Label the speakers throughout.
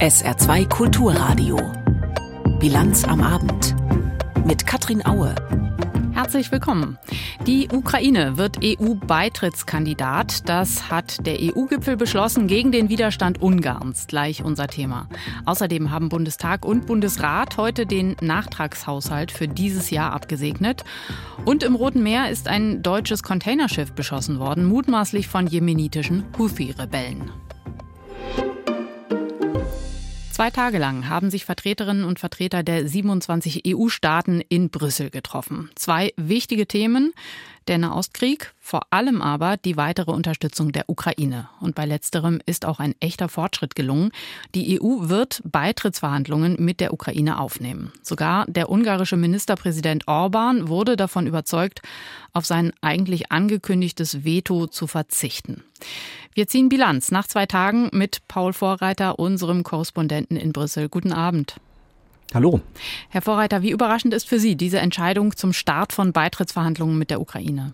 Speaker 1: SR2 Kulturradio. Bilanz am Abend. Mit Katrin Aue.
Speaker 2: Herzlich willkommen. Die Ukraine wird EU-Beitrittskandidat. Das hat der EU-Gipfel beschlossen gegen den Widerstand Ungarns. Gleich unser Thema. Außerdem haben Bundestag und Bundesrat heute den Nachtragshaushalt für dieses Jahr abgesegnet. Und im Roten Meer ist ein deutsches Containerschiff beschossen worden, mutmaßlich von jemenitischen Houthi-Rebellen. Zwei Tage lang haben sich Vertreterinnen und Vertreter der 27 EU-Staaten in Brüssel getroffen. Zwei wichtige Themen. Der Nahostkrieg, vor allem aber die weitere Unterstützung der Ukraine. Und bei letzterem ist auch ein echter Fortschritt gelungen. Die EU wird Beitrittsverhandlungen mit der Ukraine aufnehmen. Sogar der ungarische Ministerpräsident Orban wurde davon überzeugt, auf sein eigentlich angekündigtes Veto zu verzichten. Wir ziehen Bilanz nach zwei Tagen mit Paul Vorreiter, unserem Korrespondenten in Brüssel. Guten Abend.
Speaker 3: Hallo.
Speaker 2: Herr Vorreiter, wie überraschend ist für Sie diese Entscheidung zum Start von Beitrittsverhandlungen mit der Ukraine?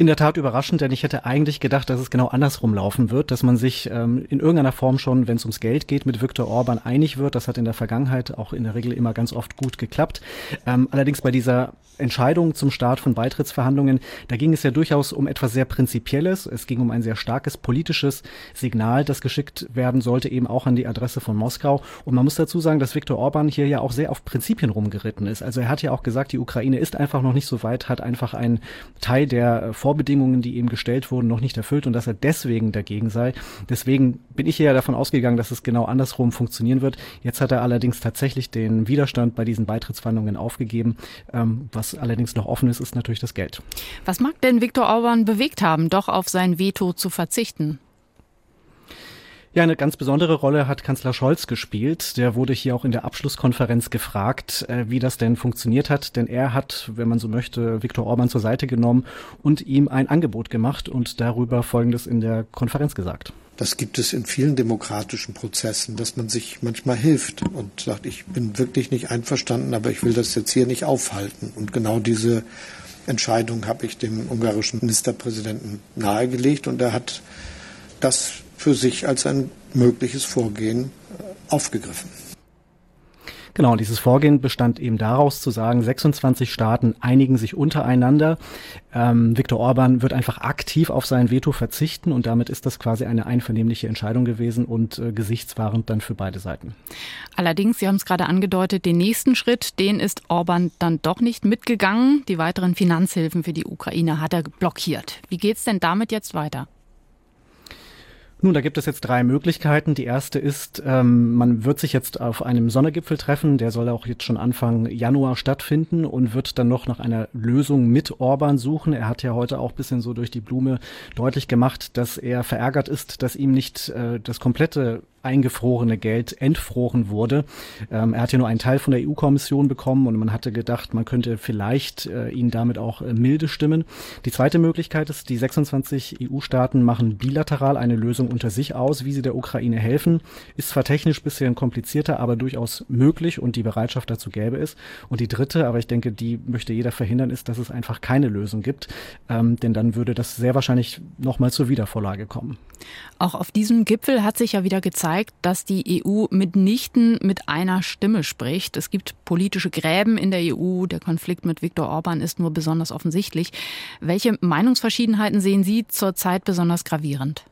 Speaker 3: In der Tat überraschend, denn ich hätte eigentlich gedacht, dass es genau andersrum laufen wird, dass man sich ähm, in irgendeiner Form schon, wenn es ums Geld geht, mit Viktor Orban einig wird. Das hat in der Vergangenheit auch in der Regel immer ganz oft gut geklappt. Ähm, allerdings bei dieser Entscheidung zum Start von Beitrittsverhandlungen, da ging es ja durchaus um etwas sehr Prinzipielles. Es ging um ein sehr starkes politisches Signal, das geschickt werden sollte, eben auch an die Adresse von Moskau. Und man muss dazu sagen, dass Viktor Orban hier ja auch sehr auf Prinzipien rumgeritten ist. Also er hat ja auch gesagt, die Ukraine ist einfach noch nicht so weit, hat einfach einen Teil der Vor Vorbedingungen, die ihm gestellt wurden, noch nicht erfüllt und dass er deswegen dagegen sei. Deswegen bin ich ja davon ausgegangen, dass es genau andersrum funktionieren wird. Jetzt hat er allerdings tatsächlich den Widerstand bei diesen Beitrittsverhandlungen aufgegeben. Ähm, was allerdings noch offen ist, ist natürlich das Geld.
Speaker 2: Was mag denn Viktor Orban bewegt haben, doch auf sein Veto zu verzichten?
Speaker 3: Ja, eine ganz besondere Rolle hat Kanzler Scholz gespielt. Der wurde hier auch in der Abschlusskonferenz gefragt, äh, wie das denn funktioniert hat. Denn er hat, wenn man so möchte, Viktor Orban zur Seite genommen und ihm ein Angebot gemacht und darüber Folgendes in der Konferenz gesagt.
Speaker 4: Das gibt es in vielen demokratischen Prozessen, dass man sich manchmal hilft und sagt, ich bin wirklich nicht einverstanden, aber ich will das jetzt hier nicht aufhalten. Und genau diese Entscheidung habe ich dem ungarischen Ministerpräsidenten nahegelegt und er hat das für sich als ein mögliches Vorgehen äh, aufgegriffen.
Speaker 3: Genau, dieses Vorgehen bestand eben daraus zu sagen, 26 Staaten einigen sich untereinander. Ähm, Viktor Orban wird einfach aktiv auf sein Veto verzichten und damit ist das quasi eine einvernehmliche Entscheidung gewesen und äh, gesichtswahrend dann für beide Seiten.
Speaker 2: Allerdings, Sie haben es gerade angedeutet, den nächsten Schritt, den ist Orban dann doch nicht mitgegangen. Die weiteren Finanzhilfen für die Ukraine hat er blockiert. Wie geht es denn damit jetzt weiter?
Speaker 3: Nun, da gibt es jetzt drei Möglichkeiten. Die erste ist, ähm, man wird sich jetzt auf einem Sonnegipfel treffen. Der soll auch jetzt schon Anfang Januar stattfinden und wird dann noch nach einer Lösung mit Orban suchen. Er hat ja heute auch bisschen so durch die Blume deutlich gemacht, dass er verärgert ist, dass ihm nicht äh, das komplette eingefrorene Geld entfroren wurde. Ähm, er hat ja nur einen Teil von der EU-Kommission bekommen und man hatte gedacht, man könnte vielleicht äh, ihn damit auch äh, milde stimmen. Die zweite Möglichkeit ist, die 26 EU-Staaten machen bilateral eine Lösung unter sich aus, wie sie der Ukraine helfen. Ist zwar technisch bisschen komplizierter, aber durchaus möglich und die Bereitschaft dazu gäbe es. Und die dritte, aber ich denke, die möchte jeder verhindern, ist, dass es einfach keine Lösung gibt, ähm, denn dann würde das sehr wahrscheinlich nochmal zur Wiedervorlage kommen.
Speaker 2: Auch auf diesem Gipfel hat sich ja wieder gezeigt, dass die EU mitnichten mit einer Stimme spricht. Es gibt politische Gräben in der EU. Der Konflikt mit Viktor Orban ist nur besonders offensichtlich. Welche Meinungsverschiedenheiten sehen Sie zurzeit besonders gravierend?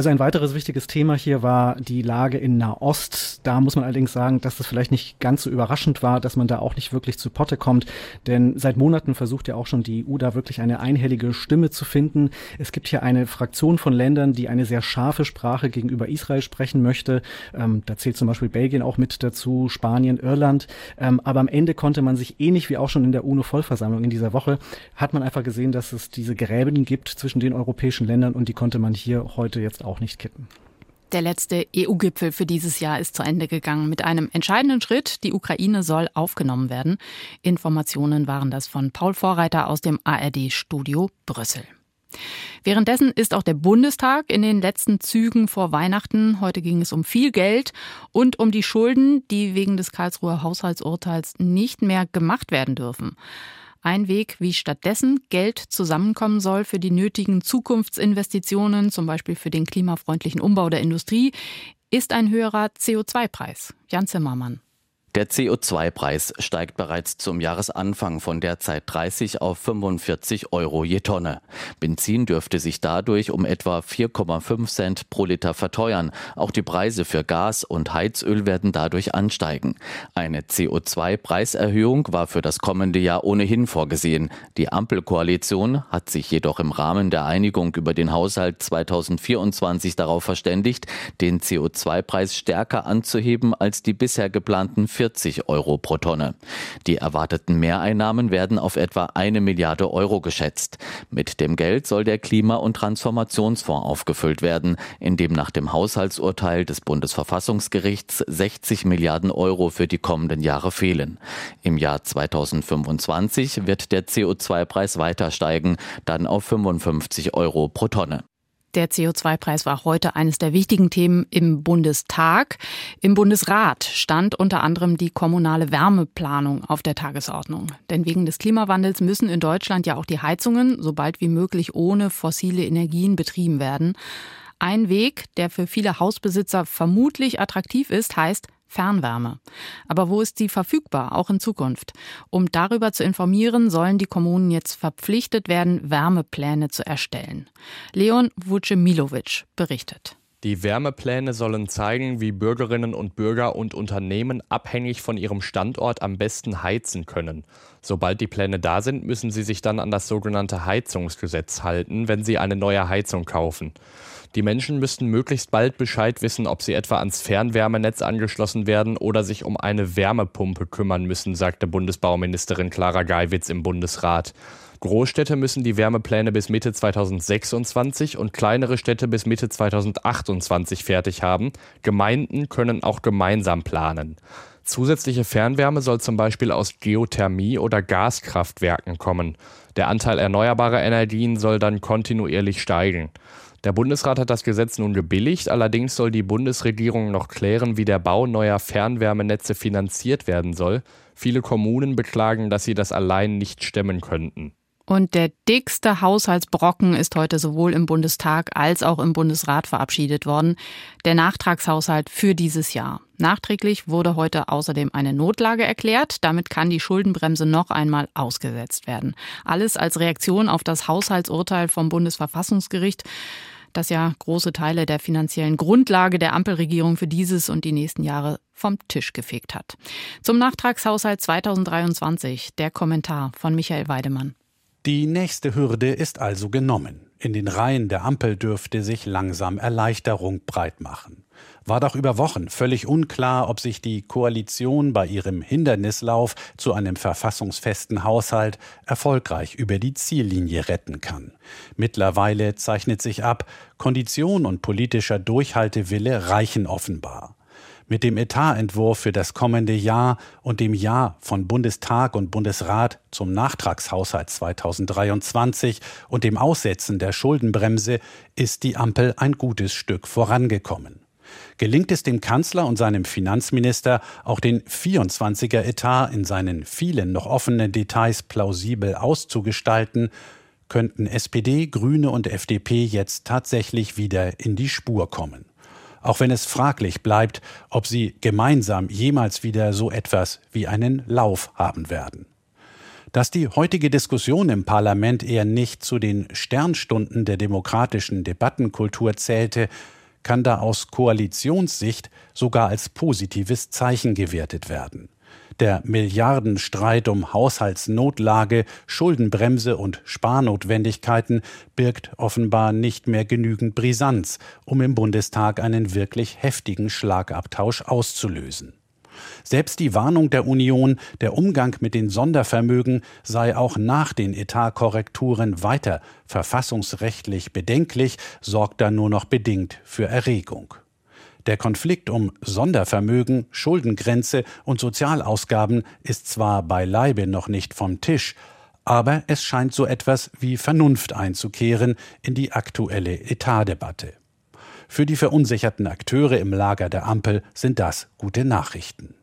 Speaker 3: Also ein weiteres wichtiges Thema hier war die Lage in Nahost. Da muss man allerdings sagen, dass es vielleicht nicht ganz so überraschend war, dass man da auch nicht wirklich zu Potte kommt. Denn seit Monaten versucht ja auch schon die EU da wirklich eine einhellige Stimme zu finden. Es gibt hier eine Fraktion von Ländern, die eine sehr scharfe Sprache gegenüber Israel sprechen möchte. Ähm, da zählt zum Beispiel Belgien auch mit dazu, Spanien, Irland. Ähm, aber am Ende konnte man sich ähnlich wie auch schon in der UNO-Vollversammlung in dieser Woche, hat man einfach gesehen, dass es diese Gräben gibt zwischen den europäischen Ländern und die konnte man hier heute jetzt auch nicht kippen.
Speaker 2: Der letzte EU-Gipfel für dieses Jahr ist zu Ende gegangen mit einem entscheidenden Schritt. Die Ukraine soll aufgenommen werden. Informationen waren das von Paul Vorreiter aus dem ARD-Studio Brüssel. Währenddessen ist auch der Bundestag in den letzten Zügen vor Weihnachten. Heute ging es um viel Geld und um die Schulden, die wegen des Karlsruher Haushaltsurteils nicht mehr gemacht werden dürfen. Ein Weg, wie stattdessen Geld zusammenkommen soll für die nötigen Zukunftsinvestitionen, zum Beispiel für den klimafreundlichen Umbau der Industrie, ist ein höherer CO2-Preis. Jan Zimmermann.
Speaker 5: Der CO2-Preis steigt bereits zum Jahresanfang von derzeit 30 auf 45 Euro je Tonne. Benzin dürfte sich dadurch um etwa 4,5 Cent pro Liter verteuern. Auch die Preise für Gas und Heizöl werden dadurch ansteigen. Eine CO2-Preiserhöhung war für das kommende Jahr ohnehin vorgesehen. Die Ampelkoalition hat sich jedoch im Rahmen der Einigung über den Haushalt 2024 darauf verständigt, den CO2-Preis stärker anzuheben als die bisher geplanten 40 Euro pro Tonne. Die erwarteten Mehreinnahmen werden auf etwa eine Milliarde Euro geschätzt. Mit dem Geld soll der Klima- und Transformationsfonds aufgefüllt werden, in dem nach dem Haushaltsurteil des Bundesverfassungsgerichts 60 Milliarden Euro für die kommenden Jahre fehlen. Im Jahr 2025 wird der CO2-Preis weiter steigen, dann auf 55 Euro pro Tonne.
Speaker 2: Der CO2-Preis war heute eines der wichtigen Themen im Bundestag. Im Bundesrat stand unter anderem die kommunale Wärmeplanung auf der Tagesordnung. Denn wegen des Klimawandels müssen in Deutschland ja auch die Heizungen so bald wie möglich ohne fossile Energien betrieben werden. Ein Weg, der für viele Hausbesitzer vermutlich attraktiv ist, heißt Fernwärme. Aber wo ist sie verfügbar, auch in Zukunft? Um darüber zu informieren, sollen die Kommunen jetzt verpflichtet werden, Wärmepläne zu erstellen. Leon Vucemilovic berichtet.
Speaker 6: Die Wärmepläne sollen zeigen, wie Bürgerinnen und Bürger und Unternehmen abhängig von ihrem Standort am besten heizen können. Sobald die Pläne da sind, müssen sie sich dann an das sogenannte Heizungsgesetz halten, wenn sie eine neue Heizung kaufen. Die Menschen müssten möglichst bald Bescheid wissen, ob sie etwa ans Fernwärmenetz angeschlossen werden oder sich um eine Wärmepumpe kümmern müssen, sagte Bundesbauministerin Clara Geiwitz im Bundesrat. Großstädte müssen die Wärmepläne bis Mitte 2026 und kleinere Städte bis Mitte 2028 fertig haben. Gemeinden können auch gemeinsam planen. Zusätzliche Fernwärme soll zum Beispiel aus Geothermie oder Gaskraftwerken kommen. Der Anteil erneuerbarer Energien soll dann kontinuierlich steigen. Der Bundesrat hat das Gesetz nun gebilligt, allerdings soll die Bundesregierung noch klären, wie der Bau neuer Fernwärmenetze finanziert werden soll. Viele Kommunen beklagen, dass sie das allein nicht stemmen könnten.
Speaker 2: Und der dickste Haushaltsbrocken ist heute sowohl im Bundestag als auch im Bundesrat verabschiedet worden. Der Nachtragshaushalt für dieses Jahr. Nachträglich wurde heute außerdem eine Notlage erklärt. Damit kann die Schuldenbremse noch einmal ausgesetzt werden. Alles als Reaktion auf das Haushaltsurteil vom Bundesverfassungsgericht das ja große Teile der finanziellen Grundlage der Ampelregierung für dieses und die nächsten Jahre vom Tisch gefegt hat. Zum Nachtragshaushalt 2023 der Kommentar von Michael Weidemann.
Speaker 7: Die nächste Hürde ist also genommen. In den Reihen der Ampel dürfte sich langsam Erleichterung breit machen. War doch über Wochen völlig unklar, ob sich die Koalition bei ihrem Hindernislauf zu einem verfassungsfesten Haushalt erfolgreich über die Ziellinie retten kann. Mittlerweile zeichnet sich ab, Kondition und politischer Durchhaltewille reichen offenbar. Mit dem Etatentwurf für das kommende Jahr und dem Jahr von Bundestag und Bundesrat zum Nachtragshaushalt 2023 und dem Aussetzen der Schuldenbremse ist die Ampel ein gutes Stück vorangekommen. Gelingt es dem Kanzler und seinem Finanzminister, auch den 24er Etat in seinen vielen noch offenen Details plausibel auszugestalten, könnten SPD, Grüne und FDP jetzt tatsächlich wieder in die Spur kommen auch wenn es fraglich bleibt, ob sie gemeinsam jemals wieder so etwas wie einen Lauf haben werden. Dass die heutige Diskussion im Parlament eher nicht zu den Sternstunden der demokratischen Debattenkultur zählte, kann da aus Koalitionssicht sogar als positives Zeichen gewertet werden. Der Milliardenstreit um Haushaltsnotlage, Schuldenbremse und Sparnotwendigkeiten birgt offenbar nicht mehr genügend Brisanz, um im Bundestag einen wirklich heftigen Schlagabtausch auszulösen. Selbst die Warnung der Union, der Umgang mit den Sondervermögen sei auch nach den Etatkorrekturen weiter verfassungsrechtlich bedenklich, sorgt da nur noch bedingt für Erregung. Der Konflikt um Sondervermögen, Schuldengrenze und Sozialausgaben ist zwar beileibe noch nicht vom Tisch, aber es scheint so etwas wie Vernunft einzukehren in die aktuelle Etatdebatte. Für die verunsicherten Akteure im Lager der Ampel sind das gute Nachrichten.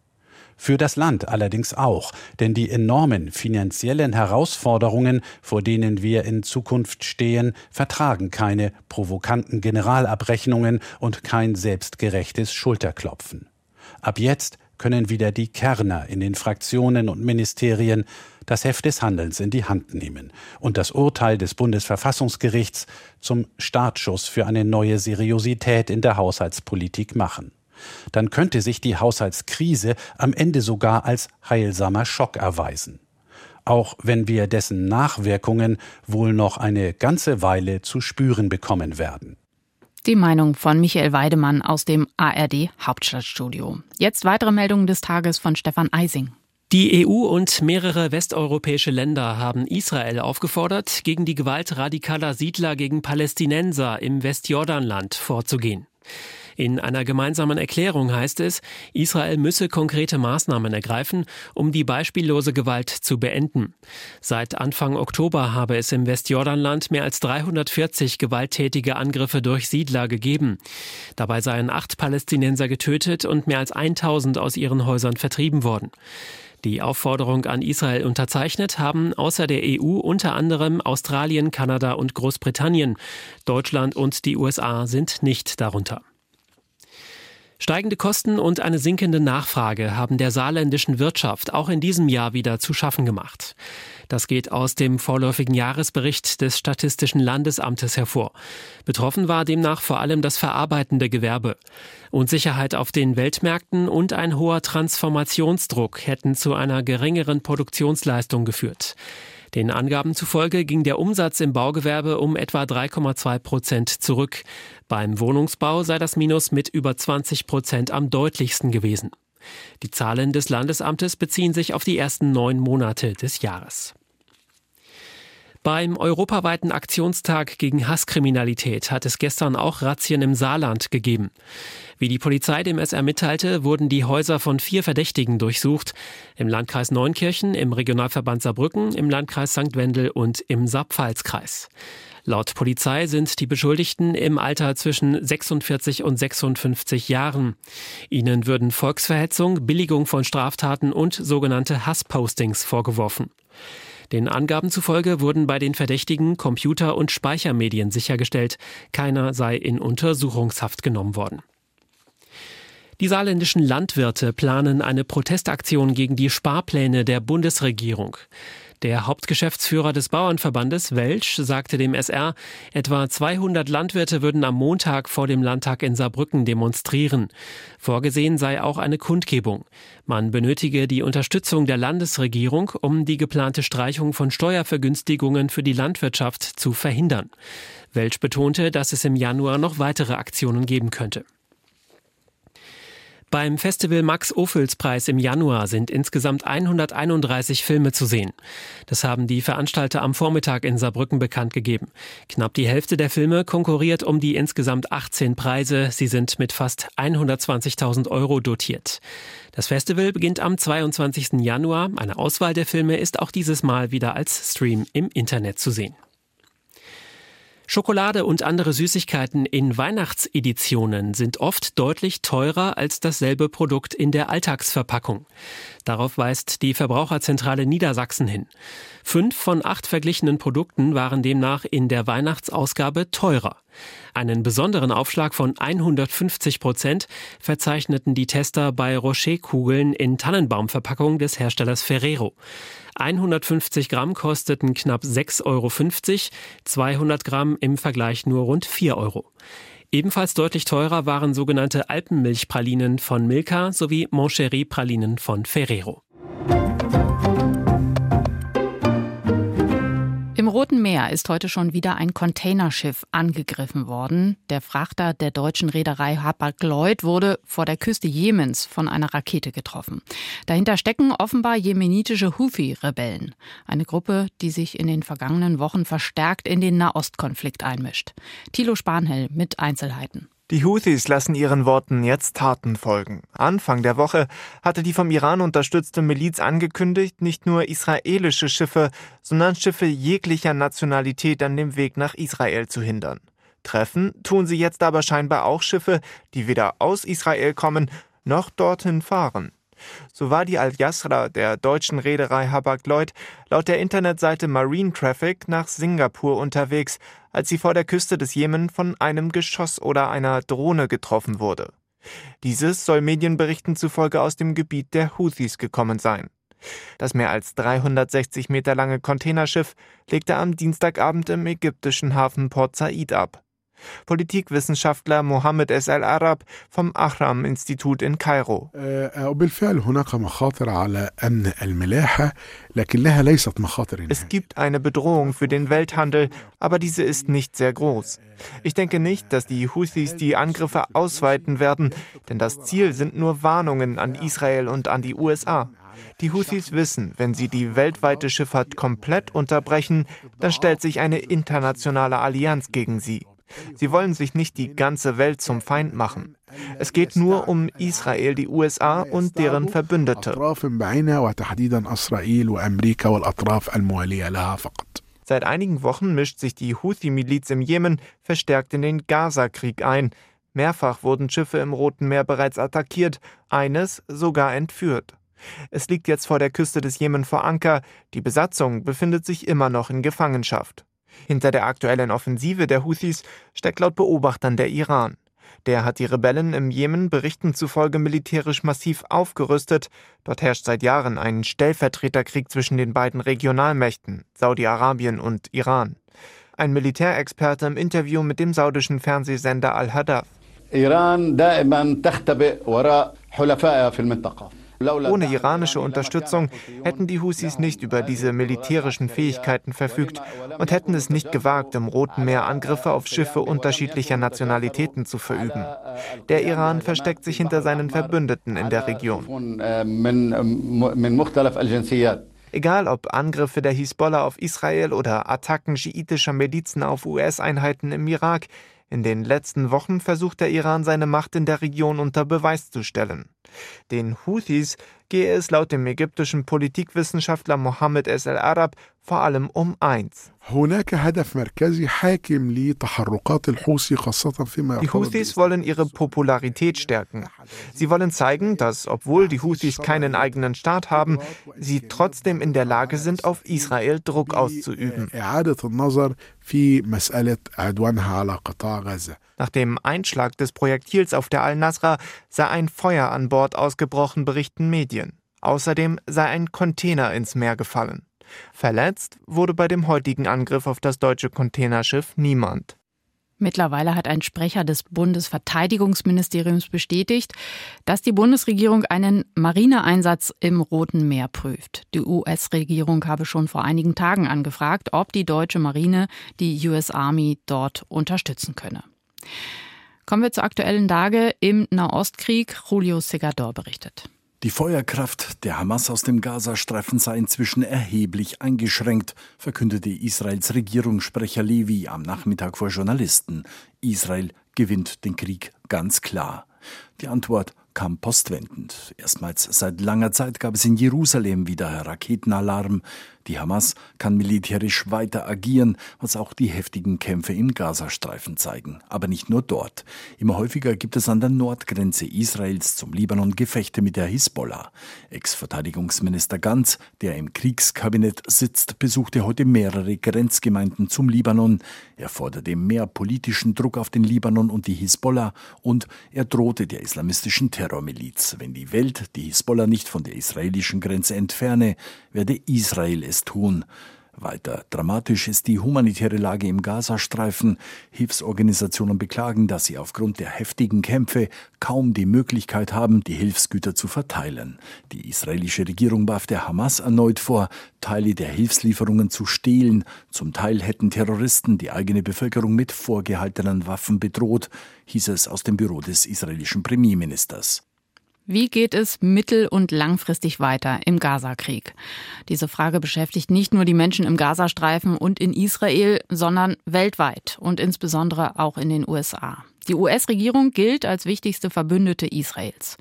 Speaker 7: Für das Land allerdings auch, denn die enormen finanziellen Herausforderungen, vor denen wir in Zukunft stehen, vertragen keine provokanten Generalabrechnungen und kein selbstgerechtes Schulterklopfen. Ab jetzt können wieder die Kerner in den Fraktionen und Ministerien das Heft des Handelns in die Hand nehmen und das Urteil des Bundesverfassungsgerichts zum Startschuss für eine neue Seriosität in der Haushaltspolitik machen. Dann könnte sich die Haushaltskrise am Ende sogar als heilsamer Schock erweisen. Auch wenn wir dessen Nachwirkungen wohl noch eine ganze Weile zu spüren bekommen werden.
Speaker 2: Die Meinung von Michael Weidemann aus dem ARD Hauptstadtstudio. Jetzt weitere Meldungen des Tages von Stefan Eising.
Speaker 8: Die EU und mehrere westeuropäische Länder haben Israel aufgefordert, gegen die Gewalt radikaler Siedler gegen Palästinenser im Westjordanland vorzugehen. In einer gemeinsamen Erklärung heißt es, Israel müsse konkrete Maßnahmen ergreifen, um die beispiellose Gewalt zu beenden. Seit Anfang Oktober habe es im Westjordanland mehr als 340 gewalttätige Angriffe durch Siedler gegeben. Dabei seien acht Palästinenser getötet und mehr als 1000 aus ihren Häusern vertrieben worden. Die Aufforderung an Israel unterzeichnet haben außer der EU unter anderem Australien, Kanada und Großbritannien. Deutschland und die USA sind nicht darunter. Steigende Kosten und eine sinkende Nachfrage haben der saarländischen Wirtschaft auch in diesem Jahr wieder zu schaffen gemacht. Das geht aus dem vorläufigen Jahresbericht des Statistischen Landesamtes hervor. Betroffen war demnach vor allem das verarbeitende Gewerbe. Unsicherheit auf den Weltmärkten und ein hoher Transformationsdruck hätten zu einer geringeren Produktionsleistung geführt. Den Angaben zufolge ging der Umsatz im Baugewerbe um etwa 3,2 Prozent zurück. Beim Wohnungsbau sei das Minus mit über 20 Prozent am deutlichsten gewesen. Die Zahlen des Landesamtes beziehen sich auf die ersten neun Monate des Jahres. Beim europaweiten Aktionstag gegen Hasskriminalität hat es gestern auch Razzien im Saarland gegeben. Wie die Polizei dem SR mitteilte, wurden die Häuser von vier Verdächtigen durchsucht. Im Landkreis Neunkirchen, im Regionalverband Saarbrücken, im Landkreis St. Wendel und im Saarpfalzkreis. Laut Polizei sind die Beschuldigten im Alter zwischen 46 und 56 Jahren. Ihnen würden Volksverhetzung, Billigung von Straftaten und sogenannte Hasspostings vorgeworfen. Den Angaben zufolge wurden bei den Verdächtigen Computer- und Speichermedien sichergestellt. Keiner sei in Untersuchungshaft genommen worden. Die saarländischen Landwirte planen eine Protestaktion gegen die Sparpläne der Bundesregierung. Der Hauptgeschäftsführer des Bauernverbandes Welsch sagte dem SR, etwa 200 Landwirte würden am Montag vor dem Landtag in Saarbrücken demonstrieren. Vorgesehen sei auch eine Kundgebung. Man benötige die Unterstützung der Landesregierung, um die geplante Streichung von Steuervergünstigungen für die Landwirtschaft zu verhindern. Welsch betonte, dass es im Januar noch weitere Aktionen geben könnte. Beim Festival Max Ophüls Preis im Januar sind insgesamt 131 Filme zu sehen. Das haben die Veranstalter am Vormittag in Saarbrücken bekannt gegeben. Knapp die Hälfte der Filme konkurriert um die insgesamt 18 Preise. Sie sind mit fast 120.000 Euro dotiert. Das Festival beginnt am 22. Januar. Eine Auswahl der Filme ist auch dieses Mal wieder als Stream im Internet zu sehen. Schokolade und andere Süßigkeiten in Weihnachtseditionen sind oft deutlich teurer als dasselbe Produkt in der Alltagsverpackung. Darauf weist die Verbraucherzentrale Niedersachsen hin. Fünf von acht verglichenen Produkten waren demnach in der Weihnachtsausgabe teurer. Einen besonderen Aufschlag von 150 Prozent verzeichneten die Tester bei Rocher-Kugeln in Tannenbaumverpackung des Herstellers Ferrero. 150 Gramm kosteten knapp 6,50 Euro, 200 Gramm im Vergleich nur rund 4 Euro. Ebenfalls deutlich teurer waren sogenannte Alpenmilchpralinen von Milka sowie Moncherie-Pralinen von Ferrero.
Speaker 2: Im Roten Meer ist heute schon wieder ein Containerschiff angegriffen worden. Der Frachter der deutschen Reederei Hapag-Lloyd wurde vor der Küste Jemens von einer Rakete getroffen. Dahinter stecken offenbar jemenitische Houthi-Rebellen, eine Gruppe, die sich in den vergangenen Wochen verstärkt in den Nahostkonflikt einmischt. Thilo Spanhell mit Einzelheiten.
Speaker 9: Die Houthis lassen ihren Worten jetzt Taten folgen. Anfang der Woche hatte die vom Iran unterstützte Miliz angekündigt, nicht nur israelische Schiffe, sondern Schiffe jeglicher Nationalität an dem Weg nach Israel zu hindern. Treffen tun sie jetzt aber scheinbar auch Schiffe, die weder aus Israel kommen noch dorthin fahren. So war die Al-Yasra der deutschen Reederei Hapag-Lloyd laut der Internetseite Marine Traffic nach Singapur unterwegs, als sie vor der Küste des Jemen von einem Geschoss oder einer Drohne getroffen wurde. Dieses soll Medienberichten zufolge aus dem Gebiet der Houthis gekommen sein. Das mehr als 360 Meter lange Containerschiff legte am Dienstagabend im ägyptischen Hafen Port Said ab. Politikwissenschaftler Mohammed S. Al-Arab vom Ahram-Institut in Kairo. Es gibt eine Bedrohung für den Welthandel, aber diese ist nicht sehr groß. Ich denke nicht, dass die Houthis die Angriffe ausweiten werden, denn das Ziel sind nur Warnungen an Israel und an die USA. Die Houthis wissen, wenn sie die weltweite Schifffahrt komplett unterbrechen, dann stellt sich eine internationale Allianz gegen sie. Sie wollen sich nicht die ganze Welt zum Feind machen. Es geht nur um Israel, die USA und deren Verbündete. Seit einigen Wochen mischt sich die Houthi-Miliz im Jemen verstärkt in den Gaza-Krieg ein. Mehrfach wurden Schiffe im Roten Meer bereits attackiert, eines sogar entführt. Es liegt jetzt vor der Küste des Jemen vor Anker, die Besatzung befindet sich immer noch in Gefangenschaft. Hinter der aktuellen Offensive der Houthis steckt laut Beobachtern der Iran. Der hat die Rebellen im Jemen Berichten zufolge militärisch massiv aufgerüstet. Dort herrscht seit Jahren ein Stellvertreterkrieg zwischen den beiden Regionalmächten, Saudi-Arabien und Iran. Ein Militärexperte im Interview mit dem saudischen Fernsehsender Al-Hadaf. Iran ohne iranische Unterstützung hätten die Husis nicht über diese militärischen Fähigkeiten verfügt und hätten es nicht gewagt, im Roten Meer Angriffe auf Schiffe unterschiedlicher Nationalitäten zu verüben. Der Iran versteckt sich hinter seinen Verbündeten in der Region. Egal ob Angriffe der Hisbollah auf Israel oder Attacken schiitischer Milizen auf US-Einheiten im Irak, in den letzten Wochen versucht der Iran seine Macht in der Region unter Beweis zu stellen. Den Houthis gehe es laut dem ägyptischen Politikwissenschaftler Mohammed S. al-Arab vor allem um eins. Die Houthis wollen ihre Popularität stärken. Sie wollen zeigen, dass, obwohl die Houthis keinen eigenen Staat haben, sie trotzdem in der Lage sind, auf Israel Druck auszuüben. Nach dem Einschlag des Projektils auf der Al-Nasra sei ein Feuer an Bord ausgebrochen, berichten Medien. Außerdem sei ein Container ins Meer gefallen. Verletzt wurde bei dem heutigen Angriff auf das deutsche Containerschiff niemand.
Speaker 2: Mittlerweile hat ein Sprecher des Bundesverteidigungsministeriums bestätigt, dass die Bundesregierung einen Marineeinsatz im Roten Meer prüft. Die US-Regierung habe schon vor einigen Tagen angefragt, ob die deutsche Marine die US Army dort unterstützen könne. Kommen wir zur aktuellen Lage im Nahostkrieg. Julio Segador berichtet.
Speaker 10: Die Feuerkraft der Hamas aus dem Gazastreifen sei inzwischen erheblich eingeschränkt, verkündete Israels Regierungssprecher Levi am Nachmittag vor Journalisten. Israel gewinnt den Krieg ganz klar. Die Antwort kam postwendend. Erstmals seit langer Zeit gab es in Jerusalem wieder Raketenalarm. Die Hamas kann militärisch weiter agieren, was auch die heftigen Kämpfe im Gazastreifen zeigen. Aber nicht nur dort. Immer häufiger gibt es an der Nordgrenze Israels zum Libanon Gefechte mit der Hisbollah. Ex-Verteidigungsminister Ganz, der im Kriegskabinett sitzt, besuchte heute mehrere Grenzgemeinden zum Libanon. Er forderte mehr politischen Druck auf den Libanon und die Hisbollah und er drohte der islamistischen Terrormiliz. Wenn die Welt die Hisbollah nicht von der israelischen Grenze entferne, werde Israel es tun. Weiter dramatisch ist die humanitäre Lage im Gazastreifen. Hilfsorganisationen beklagen, dass sie aufgrund der heftigen Kämpfe kaum die Möglichkeit haben, die Hilfsgüter zu verteilen. Die israelische Regierung warf der Hamas erneut vor, Teile der Hilfslieferungen zu stehlen. Zum Teil hätten Terroristen die eigene Bevölkerung mit vorgehaltenen Waffen bedroht, hieß es aus dem Büro des israelischen Premierministers.
Speaker 2: Wie geht es mittel- und langfristig weiter im Gazakrieg? Diese Frage beschäftigt nicht nur die Menschen im Gazastreifen und in Israel, sondern weltweit und insbesondere auch in den USA. Die US-Regierung gilt als wichtigste Verbündete Israels.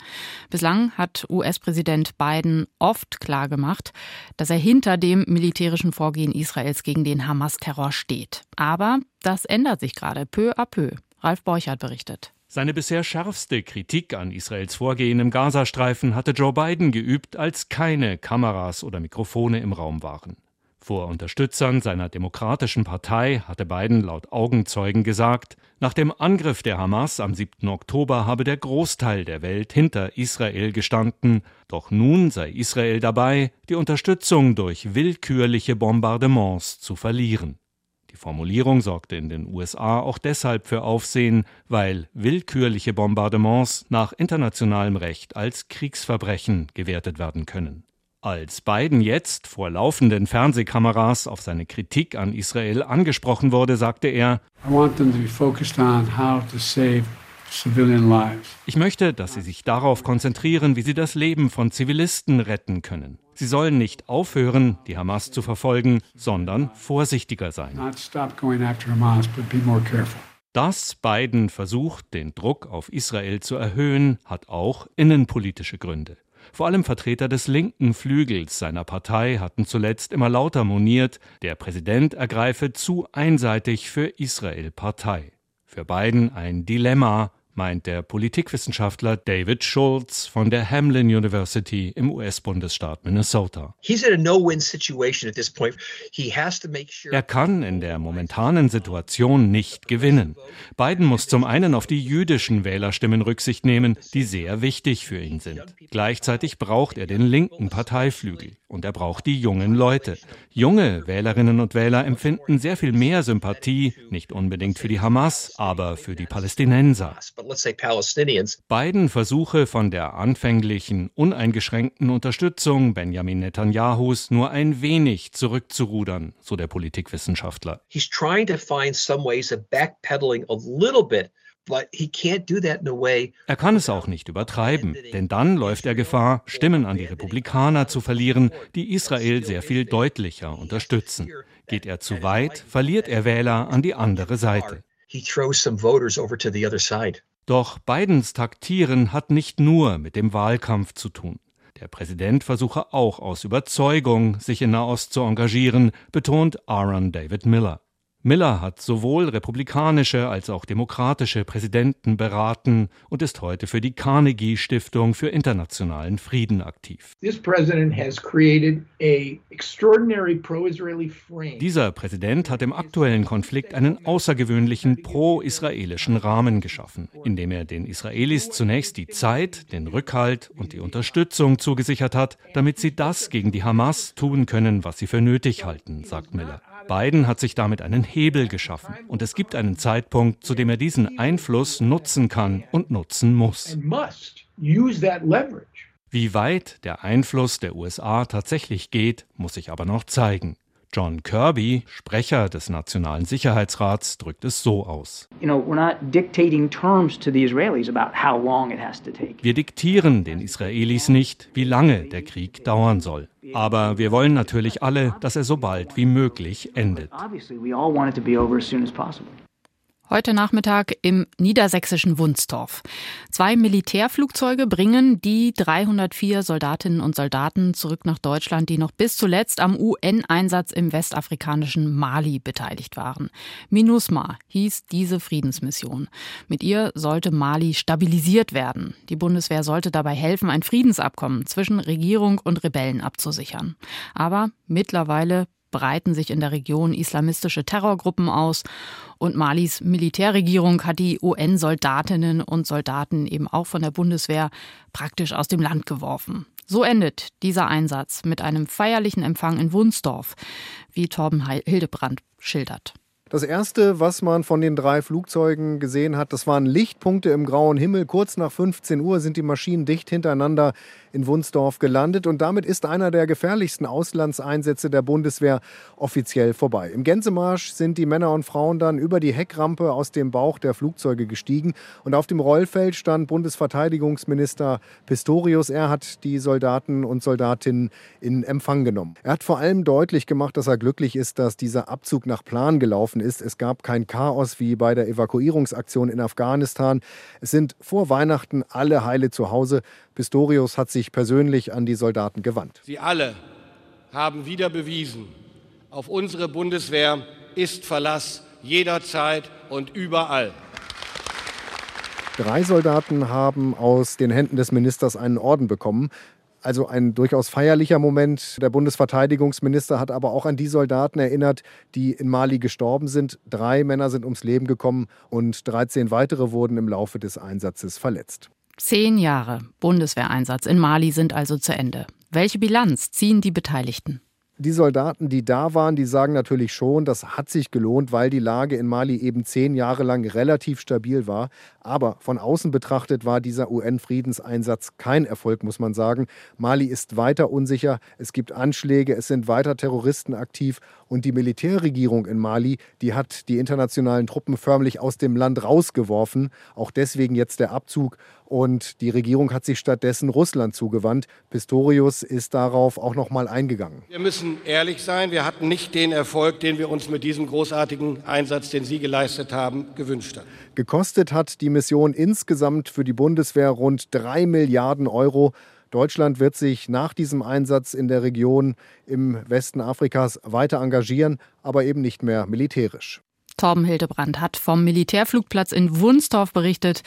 Speaker 2: Bislang hat US-Präsident Biden oft klargemacht, dass er hinter dem militärischen Vorgehen Israels gegen den Hamas-Terror steht. Aber das ändert sich gerade peu à peu. Ralf Borchardt berichtet.
Speaker 11: Seine bisher schärfste Kritik an Israels Vorgehen im Gazastreifen hatte Joe Biden geübt, als keine Kameras oder Mikrofone im Raum waren. Vor Unterstützern seiner demokratischen Partei hatte Biden laut Augenzeugen gesagt, nach dem Angriff der Hamas am 7. Oktober habe der Großteil der Welt hinter Israel gestanden, doch nun sei Israel dabei, die Unterstützung durch willkürliche Bombardements zu verlieren. Die Formulierung sorgte in den USA auch deshalb für Aufsehen, weil willkürliche Bombardements nach internationalem Recht als Kriegsverbrechen gewertet werden können. Als Biden jetzt vor laufenden Fernsehkameras auf seine Kritik an Israel angesprochen wurde, sagte er, ich möchte, dass sie sich darauf konzentrieren, wie sie das Leben von Zivilisten retten können. Sie sollen nicht aufhören, die Hamas zu verfolgen, sondern vorsichtiger sein. Dass Biden versucht, den Druck auf Israel zu erhöhen, hat auch innenpolitische Gründe. Vor allem Vertreter des linken Flügels seiner Partei hatten zuletzt immer lauter moniert, der Präsident ergreife zu einseitig für Israel Partei. Für Biden ein Dilemma, meint der Politikwissenschaftler David Schultz von der Hamlin University im US-Bundesstaat Minnesota. Er kann in der momentanen Situation nicht gewinnen. Biden muss zum einen auf die jüdischen Wählerstimmen Rücksicht nehmen, die sehr wichtig für ihn sind. Gleichzeitig braucht er den linken Parteiflügel und er braucht die jungen Leute. Junge Wählerinnen und Wähler empfinden sehr viel mehr Sympathie, nicht unbedingt für die Hamas, aber für die Palästinenser. Biden Versuche von der anfänglichen uneingeschränkten Unterstützung Benjamin Netanyahus nur ein wenig zurückzurudern, so der Politikwissenschaftler. He's trying to find some ways of backpedaling a little bit. Er kann es auch nicht übertreiben, denn dann läuft er Gefahr, Stimmen an die Republikaner zu verlieren, die Israel sehr viel deutlicher unterstützen. Geht er zu weit, verliert er Wähler an die andere Seite. Doch Bidens Taktieren hat nicht nur mit dem Wahlkampf zu tun. Der Präsident versuche auch aus Überzeugung, sich in Nahost zu engagieren, betont Aaron David Miller. Miller hat sowohl republikanische als auch demokratische Präsidenten beraten und ist heute für die Carnegie Stiftung für internationalen Frieden aktiv. Dieser Präsident hat im aktuellen Konflikt einen außergewöhnlichen pro-israelischen Rahmen geschaffen, indem er den Israelis zunächst die Zeit, den Rückhalt und die Unterstützung zugesichert hat, damit sie das gegen die Hamas tun können, was sie für nötig halten, sagt Miller. Biden hat sich damit einen Hebel geschaffen. Und es gibt einen Zeitpunkt, zu dem er diesen Einfluss nutzen kann und nutzen muss. Wie weit der Einfluss der USA tatsächlich geht, muss sich aber noch zeigen. John Kirby, Sprecher des Nationalen Sicherheitsrats, drückt es so aus. Wir diktieren den Israelis nicht, wie lange der Krieg dauern soll. Aber wir wollen natürlich alle, dass er so bald wie möglich endet.
Speaker 2: Heute Nachmittag im niedersächsischen Wunstorf. Zwei Militärflugzeuge bringen die 304 Soldatinnen und Soldaten zurück nach Deutschland, die noch bis zuletzt am UN-Einsatz im westafrikanischen Mali beteiligt waren. MINUSMA hieß diese Friedensmission. Mit ihr sollte Mali stabilisiert werden. Die Bundeswehr sollte dabei helfen, ein Friedensabkommen zwischen Regierung und Rebellen abzusichern. Aber mittlerweile breiten sich in der Region islamistische Terrorgruppen aus und Malis Militärregierung hat die UN-Soldatinnen und Soldaten eben auch von der Bundeswehr praktisch aus dem Land geworfen. So endet dieser Einsatz mit einem feierlichen Empfang in Wunsdorf, wie Torben Hildebrand schildert.
Speaker 12: Das erste, was man von den drei Flugzeugen gesehen hat, das waren Lichtpunkte im grauen Himmel. Kurz nach 15 Uhr sind die Maschinen dicht hintereinander in Wunsdorf gelandet und damit ist einer der gefährlichsten Auslandseinsätze der Bundeswehr offiziell vorbei. Im Gänsemarsch sind die Männer und Frauen dann über die Heckrampe aus dem Bauch der Flugzeuge gestiegen und auf dem Rollfeld stand Bundesverteidigungsminister Pistorius. Er hat die Soldaten und Soldatinnen in Empfang genommen. Er hat vor allem deutlich gemacht, dass er glücklich ist, dass dieser Abzug nach Plan gelaufen ist. Es gab kein Chaos wie bei der Evakuierungsaktion in Afghanistan. Es sind vor Weihnachten alle heile zu Hause. Pistorius hat sich persönlich an die Soldaten gewandt.
Speaker 13: Sie alle haben wieder bewiesen, auf unsere Bundeswehr ist Verlass jederzeit und überall.
Speaker 12: Drei Soldaten haben aus den Händen des Ministers einen Orden bekommen. Also ein durchaus feierlicher Moment. Der Bundesverteidigungsminister hat aber auch an die Soldaten erinnert, die in Mali gestorben sind. Drei Männer sind ums Leben gekommen und 13 weitere wurden im Laufe des Einsatzes verletzt.
Speaker 2: Zehn Jahre Bundeswehreinsatz in Mali sind also zu Ende. Welche Bilanz ziehen die Beteiligten?
Speaker 12: Die Soldaten, die da waren, die sagen natürlich schon, das hat sich gelohnt, weil die Lage in Mali eben zehn Jahre lang relativ stabil war. Aber von außen betrachtet war dieser UN-Friedenseinsatz kein Erfolg, muss man sagen. Mali ist weiter unsicher, es gibt Anschläge, es sind weiter Terroristen aktiv und die Militärregierung in Mali, die hat die internationalen Truppen förmlich aus dem Land rausgeworfen. Auch deswegen jetzt der Abzug. Und die Regierung hat sich stattdessen Russland zugewandt. Pistorius ist darauf auch noch mal eingegangen.
Speaker 13: Wir müssen ehrlich sein, wir hatten nicht den Erfolg, den wir uns mit diesem großartigen Einsatz, den Sie geleistet haben, gewünscht haben.
Speaker 12: Gekostet hat die Mission insgesamt für die Bundeswehr rund drei Milliarden Euro. Deutschland wird sich nach diesem Einsatz in der Region im Westen Afrikas weiter engagieren, aber eben nicht mehr militärisch.
Speaker 2: Torben Hildebrand hat vom Militärflugplatz in Wunstorf berichtet.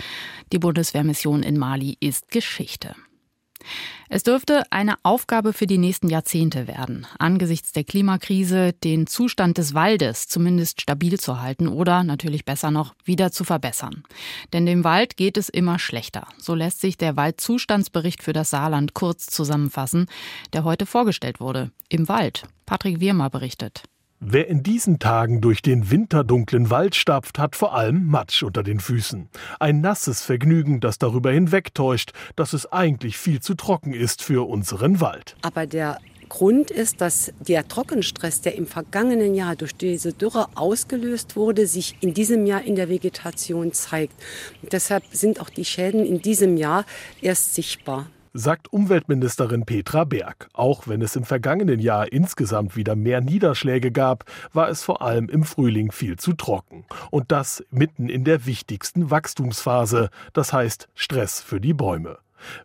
Speaker 2: Die Bundeswehrmission in Mali ist Geschichte. Es dürfte eine Aufgabe für die nächsten Jahrzehnte werden, angesichts der Klimakrise den Zustand des Waldes zumindest stabil zu halten oder natürlich besser noch wieder zu verbessern. Denn dem Wald geht es immer schlechter. So lässt sich der Waldzustandsbericht für das Saarland kurz zusammenfassen, der heute vorgestellt wurde. Im Wald. Patrick Wirmer berichtet.
Speaker 14: Wer in diesen Tagen durch den winterdunklen Wald stapft, hat vor allem Matsch unter den Füßen. Ein nasses Vergnügen, das darüber hinwegtäuscht, dass es eigentlich viel zu trocken ist für unseren Wald.
Speaker 15: Aber der Grund ist, dass der Trockenstress, der im vergangenen Jahr durch diese Dürre ausgelöst wurde, sich in diesem Jahr in der Vegetation zeigt. Und deshalb sind auch die Schäden in diesem Jahr erst sichtbar
Speaker 14: sagt Umweltministerin Petra Berg. Auch wenn es im vergangenen Jahr insgesamt wieder mehr Niederschläge gab, war es vor allem im Frühling viel zu trocken. Und das mitten in der wichtigsten Wachstumsphase, das heißt Stress für die Bäume.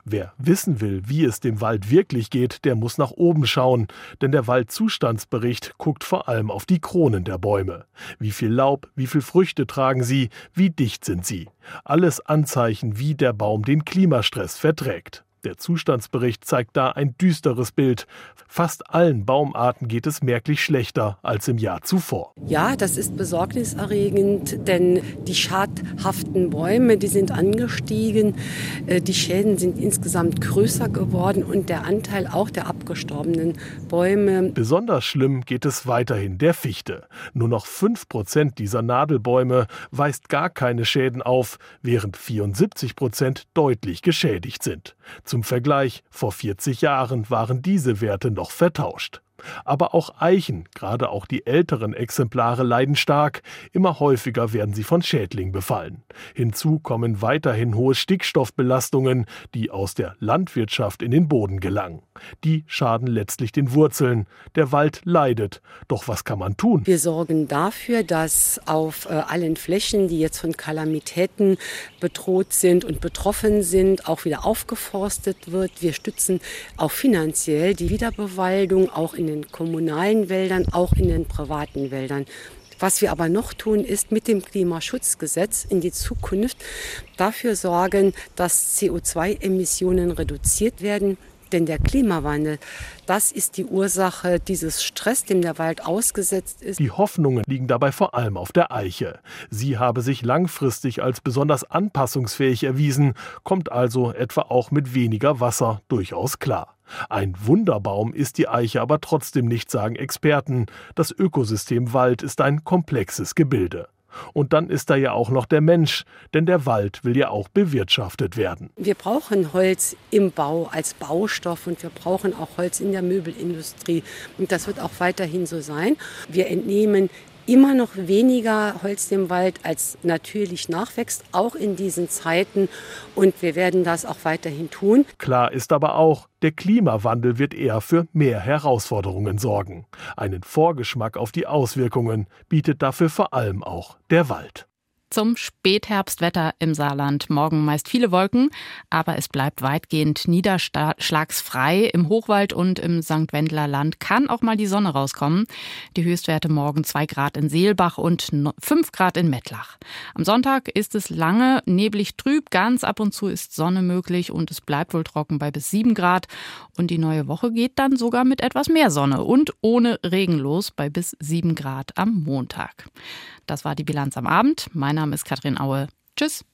Speaker 14: Wer wissen will, wie es dem Wald wirklich geht, der muss nach oben schauen, denn der Waldzustandsbericht guckt vor allem auf die Kronen der Bäume. Wie viel Laub, wie viel Früchte tragen sie, wie dicht sind sie. Alles Anzeichen, wie der Baum den Klimastress verträgt. Der Zustandsbericht zeigt da ein düsteres Bild. Fast allen Baumarten geht es merklich schlechter als im Jahr zuvor.
Speaker 15: Ja, das ist besorgniserregend, denn die schadhaften Bäume, die sind angestiegen, äh, die Schäden sind insgesamt größer geworden und der Anteil auch der abgestorbenen Bäume.
Speaker 14: Besonders schlimm geht es weiterhin der Fichte. Nur noch 5 Prozent dieser Nadelbäume weist gar keine Schäden auf, während 74 Prozent deutlich geschädigt sind. Zum Vergleich, vor 40 Jahren waren diese Werte noch vertauscht. Aber auch Eichen, gerade auch die älteren Exemplare, leiden stark. Immer häufiger werden sie von Schädlingen befallen. Hinzu kommen weiterhin hohe Stickstoffbelastungen, die aus der Landwirtschaft in den Boden gelangen. Die schaden letztlich den Wurzeln. Der Wald leidet. Doch was kann man tun?
Speaker 15: Wir sorgen dafür, dass auf äh, allen Flächen, die jetzt von Kalamitäten bedroht sind und betroffen sind, auch wieder aufgeforstet wird. Wir stützen auch finanziell die Wiederbewaldung, auch in den den kommunalen Wäldern, auch in den privaten Wäldern. Was wir aber noch tun, ist mit dem Klimaschutzgesetz in die Zukunft dafür sorgen, dass CO2-Emissionen reduziert werden. Denn der Klimawandel, das ist die Ursache dieses Stress, dem der Wald ausgesetzt ist.
Speaker 14: Die Hoffnungen liegen dabei vor allem auf der Eiche. Sie habe sich langfristig als besonders anpassungsfähig erwiesen, kommt also etwa auch mit weniger Wasser durchaus klar. Ein Wunderbaum ist die Eiche aber trotzdem nicht, sagen Experten. Das Ökosystem Wald ist ein komplexes Gebilde. Und dann ist da ja auch noch der Mensch, denn der Wald will ja auch bewirtschaftet werden.
Speaker 15: Wir brauchen Holz im Bau als Baustoff und wir brauchen auch Holz in der Möbelindustrie. Und das wird auch weiterhin so sein. Wir entnehmen immer noch weniger Holz dem Wald als natürlich nachwächst, auch in diesen Zeiten. Und wir werden das auch weiterhin tun.
Speaker 14: Klar ist aber auch, der Klimawandel wird eher für mehr Herausforderungen sorgen. Einen Vorgeschmack auf die Auswirkungen bietet dafür vor allem auch der Wald.
Speaker 2: Zum Spätherbstwetter im Saarland. Morgen meist viele Wolken, aber es bleibt weitgehend niederschlagsfrei. Im Hochwald und im St. Wendler Land kann auch mal die Sonne rauskommen. Die Höchstwerte morgen 2 Grad in Seelbach und 5 Grad in Mettlach. Am Sonntag ist es lange neblig trüb, ganz ab und zu ist Sonne möglich und es bleibt wohl trocken bei bis 7 Grad. Und die neue Woche geht dann sogar mit etwas mehr Sonne und ohne Regen los bei bis 7 Grad am Montag. Das war die Bilanz am Abend. Mein Name ist Katrin Aue. Tschüss.